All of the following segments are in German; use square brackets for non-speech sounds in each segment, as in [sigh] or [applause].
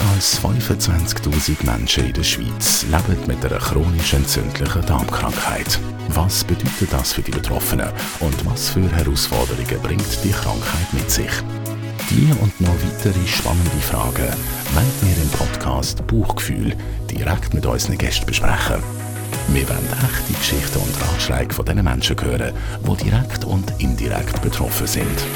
Mehr als 25.000 Menschen in der Schweiz leben mit einer chronisch entzündlichen Darmkrankheit. Was bedeutet das für die Betroffenen und was für Herausforderungen bringt die Krankheit mit sich? Die und noch weitere spannende Fragen wollen wir im Podcast Buchgefühl direkt mit unseren Gästen besprechen. Wir wollen echte Geschichten und Ratschläge von den Menschen hören, die direkt und indirekt betroffen sind.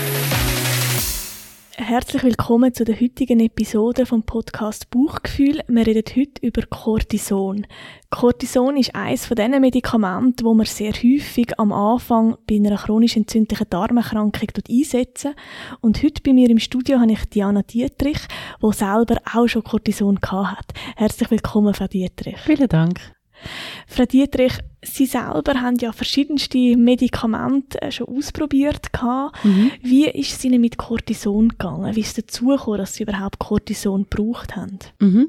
Herzlich willkommen zu der heutigen Episode vom Podcast Buchgefühl. Wir reden heute über Cortison. Cortison ist eines von diesen Medikamenten, wo man sehr häufig am Anfang bei einer chronisch entzündlichen Darmerkrankung einsetzen. Und heute bei mir im Studio habe ich Diana Dietrich, die selber auch schon Cortison hat. Herzlich willkommen, Frau Dietrich. Vielen Dank. Frau Dietrich, Sie selber haben ja verschiedenste Medikamente äh, schon ausprobiert. Mhm. Wie ist es Ihnen mit Cortison gegangen? Wie ist es dazu gekommen, dass Sie überhaupt Cortison gebraucht haben? Mhm.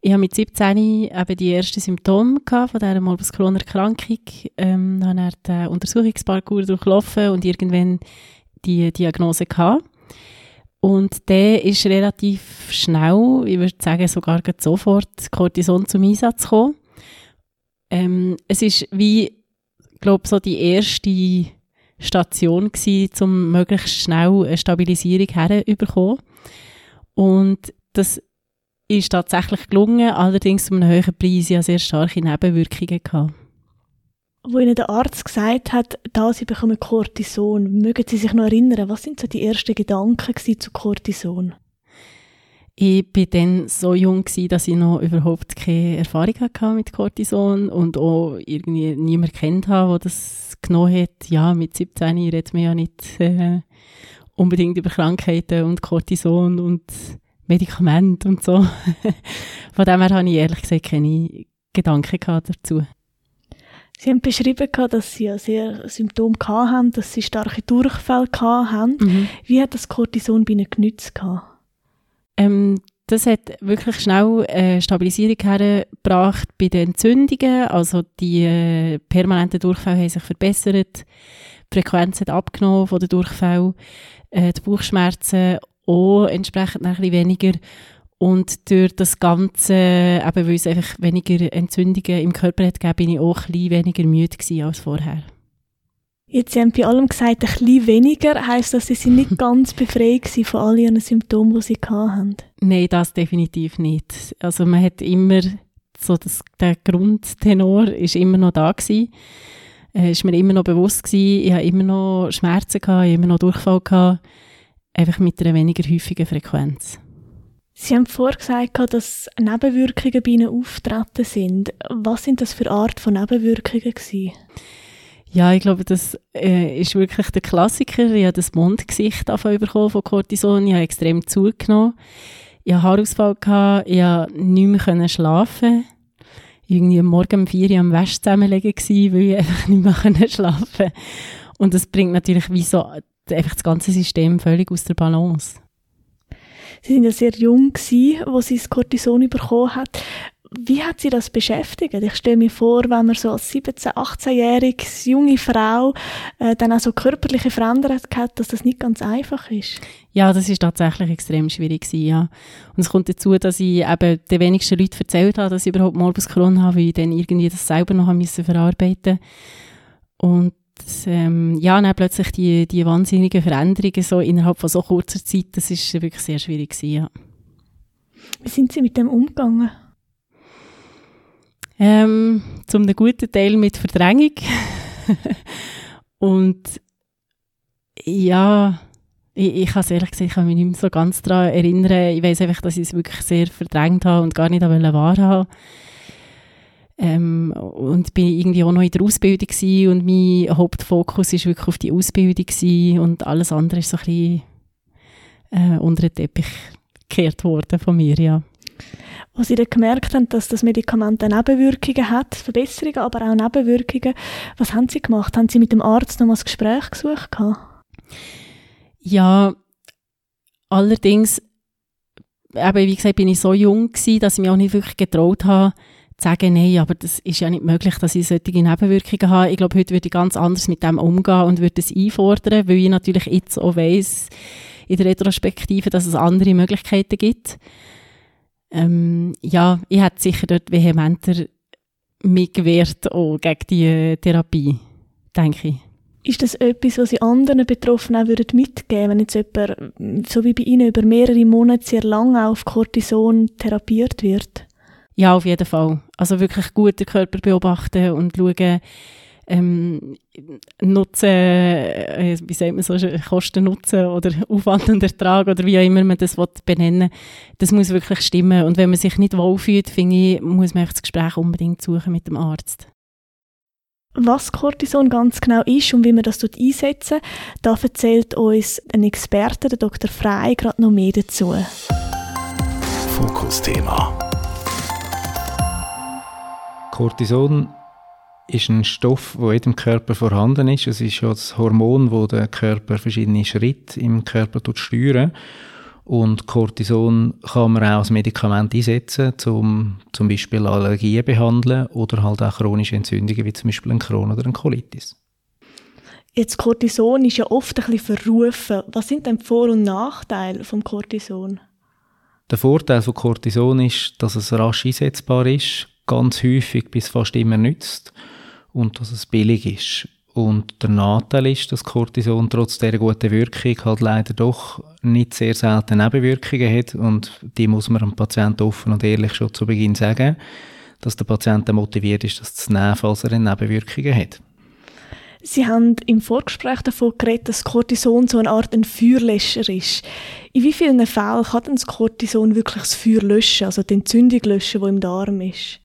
Ich habe mit 17 eben die ersten Symptome gehabt von dieser Morbus Crohn-Erkrankung. Ähm, dann habe den Untersuchungsparcours durchlaufen und irgendwann die Diagnose gehabt. Und der ist relativ schnell, ich würde sagen sogar sofort, Cortison zum Einsatz gekommen. Ähm, es ist wie, glaube so die erste Station gewesen, um möglichst schnell eine Stabilisierung herzubekommen. Und das ist tatsächlich gelungen, allerdings zu einem höheren Preis. ja sehr starke Nebenwirkungen gehabt. Wo Ihnen der Arzt gesagt hat, da Sie bekommen Cortison, mögen Sie sich noch erinnern, was sind so die ersten Gedanken zu Cortison? Ich war dann so jung, gewesen, dass ich noch überhaupt keine Erfahrung hatte mit Cortison und auch irgendwie niemand kennt habe, der das genommen hat. Ja, mit 17 redet man ja nicht äh, unbedingt über Krankheiten und Cortison und Medikamente und so. [laughs] Von dem her habe ich ehrlich gesagt keine Gedanken dazu. Sie haben beschrieben, dass Sie ja sehr Symptome hatten, dass Sie starke Durchfälle hatten. Mhm. Wie hat das Cortison bei Ihnen genützt? Ähm, das hat wirklich schnell äh, Stabilisierung hergebracht bei den Entzündungen. Also die äh, permanenten Durchfälle haben sich verbessert. Die Frequenz hat abgenommen von den Durchfällen. Äh, die Bauchschmerzen auch entsprechend ein bisschen weniger. Und durch das Ganze, eben weil es einfach weniger Entzündungen im Körper hat bin ich auch ein bisschen weniger müde als vorher. Jetzt Sie haben bei allem gesagt, ein bisschen weniger. Heißt das, Sie sind nicht [laughs] ganz befreit von all Ihren Symptomen, die Sie hatten? Nein, das definitiv nicht. Also man hat immer so das, der Grundtenor ist immer noch da gewesen. Äh, ist mir immer noch bewusst gewesen. Ich habe immer noch Schmerzen gehabt, ich immer noch Durchfall gehabt. Einfach mit einer weniger häufigen Frequenz. Sie haben vorher gesagt, dass Nebenwirkungen bei Ihnen auftreten sind. Was sind das für Art von Nebenwirkungen gewesen? Ja, ich glaube, das äh, ist wirklich der Klassiker. Ich habe das Mondgesicht bekommen von Cortison. Ich habe extrem zugenommen. Ich hatte Haarausfall, gehabt. ich konnte nicht mehr schlafen. Irgendwie am Morgen um 4 Uhr am Wäsch zusammenlegen weil ich einfach nicht mehr [laughs] schlafen konnte. Und das bringt natürlich wie so einfach das ganze System völlig aus der Balance. Sie sind ja sehr jung als Sie das Cortison bekommen hat. Wie hat Sie das beschäftigt? Ich stelle mir vor, wenn man so als 17-, 18-jährige junge Frau äh, dann auch so körperliche Veränderungen hat, dass das nicht ganz einfach ist. Ja, das ist tatsächlich extrem schwierig gewesen, ja. Und es kommt dazu, dass ich eben den wenigsten Leuten erzählt habe, dass ich überhaupt Morbus Crohn habe, weil ich dann irgendwie das selber noch müssen verarbeiten Und ähm, ja, dann plötzlich die, die wahnsinnigen Veränderungen so innerhalb von so kurzer Zeit, das ist wirklich sehr schwierig gewesen, ja. Wie sind Sie mit dem umgegangen? Ähm, zum einen guten Teil mit Verdrängung. [laughs] und ja, ich, ich kann es ehrlich gesagt, ich kann mich nicht mehr so ganz daran erinnern. Ich weiß einfach, dass ich es wirklich sehr verdrängt habe und gar nicht wahrhaben ähm, und bin irgendwie auch noch in der Ausbildung und mein Hauptfokus ist wirklich auf die Ausbildung und alles andere ist so ein bisschen äh, unter den Teppich gekehrt worden von mir, ja wo sie dann gemerkt haben, dass das Medikament Nebenwirkungen hat, Verbesserungen, aber auch Nebenwirkungen. Was haben sie gemacht? Haben sie mit dem Arzt noch mal ein Gespräch gesucht? Ja, allerdings, eben, wie gesagt, bin ich so jung gewesen, dass ich mich auch nicht wirklich getraut habe, zu sagen, nein, aber das ist ja nicht möglich, dass ich solche Nebenwirkungen habe. Ich glaube, heute würde ich ganz anders mit dem umgehen und würde es einfordern, weil ich natürlich jetzt auch weiss, in der Retrospektive, dass es andere Möglichkeiten gibt. Ähm, ja, ich hätte sicher dort vehementer mitgewehrt auch gegen die Therapie, denke ich. Ist das etwas, was Sie anderen Betroffenen auch mitgeben würden, wenn jetzt jemand, so wie bei Ihnen, über mehrere Monate sehr lange auf Cortison therapiert wird? Ja, auf jeden Fall. Also wirklich gut den Körper beobachten und schauen, ähm, Nutzen, äh, wie sagt man so, Kosten Nutzen oder [laughs] Aufwand und Ertrag oder wie auch immer man das benennen will, das muss wirklich stimmen. Und wenn man sich nicht wohlfühlt, finde ich, muss man das Gespräch unbedingt suchen mit dem Arzt. Was Cortison ganz genau ist und wie man das einsetzen da erzählt uns ein Experte, der Dr. Frey, gerade noch mehr dazu. Fokusthema. Cortison ist ein Stoff, der in jedem Körper vorhanden ist. Es ist ja das Hormon, wo der Körper verschiedene Schritte im Körper steuert. Und Cortison kann man auch als Medikament einsetzen, um zum Beispiel Allergien zu behandeln oder halt auch chronische Entzündungen, wie zum Beispiel ein Crohn oder ein Colitis. Jetzt Cortison ist ja oft ein bisschen verrufen. Was sind denn die Vor- und Nachteile vom Cortison? Der Vorteil von Cortison ist, dass es rasch einsetzbar ist, ganz häufig bis fast immer nützt und dass es billig ist. Und der Nachteil ist, dass Cortison trotz der guten Wirkung halt leider doch nicht sehr selten Nebenwirkungen hat und die muss man dem Patienten offen und ehrlich schon zu Beginn sagen, dass der Patient motiviert ist, das zu nehmen, falls er Nebenwirkungen hat. Sie haben im Vorgespräch davon geredet, dass Cortison so eine Art ein Feuerlöscher ist. In wie vielen Fällen kann denn das Cortison wirklich das Feuer löschen, also die Entzündung löschen, die im Darm ist?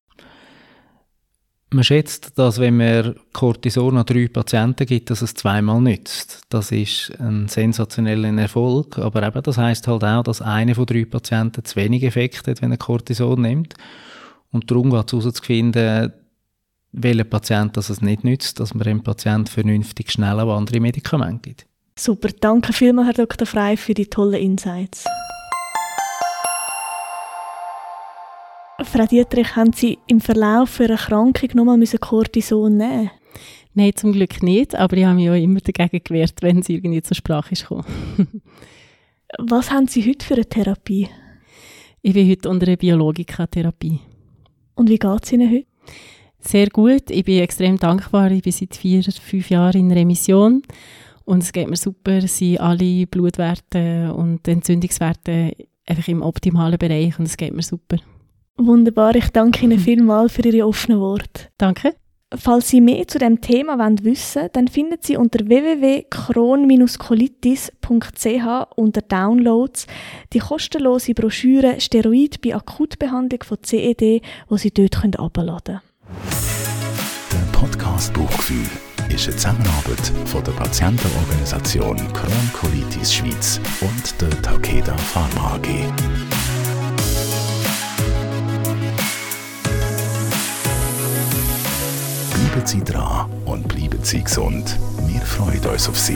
Man schätzt, dass wenn man Cortison an drei Patienten gibt, dass es zweimal nützt. Das ist ein sensationeller Erfolg, aber eben das heißt halt auch, dass einer von drei Patienten zu wenig Effekt hat, wenn er Cortison nimmt. Und darum geht es herauszufinden, welcher Patient das es nicht nützt, dass man dem Patienten vernünftig schnell auch andere Medikamente gibt. Super, danke vielmals, Herr Dr. Frey, für die tollen Insights. Frau Dietrich, haben Sie im Verlauf für eine Erkrankung nochmal Cortison nehmen Nein, zum Glück nicht, aber ich habe mich auch immer dagegen gewehrt, wenn es irgendwie zur Sprache ist [laughs] Was haben Sie heute für eine Therapie? Ich bin heute unter einer Biologikatherapie. Und wie geht es Ihnen heute? Sehr gut. Ich bin extrem dankbar. Ich bin seit vier, fünf Jahren in Remission. Und es geht mir super. Es sind alle Blutwerte und Entzündungswerte einfach im optimalen Bereich und es geht mir super. Wunderbar, ich danke Ihnen [laughs] vielmals für Ihre offenen Worte. Danke. Falls Sie mehr zu dem Thema wissen wollen, dann finden Sie unter www.kron-colitis.ch unter Downloads die kostenlose Broschüre Steroid bei Akutbehandlung von CED, wo Sie dort herunterladen können. Der Podcast Buchgefühl ist eine Zusammenarbeit von der Patientenorganisation Crohn Colitis Schweiz und der Takeda Pharma AG. Bleiben Sie dran und bleiben Sie gesund. Wir freuen uns auf Sie.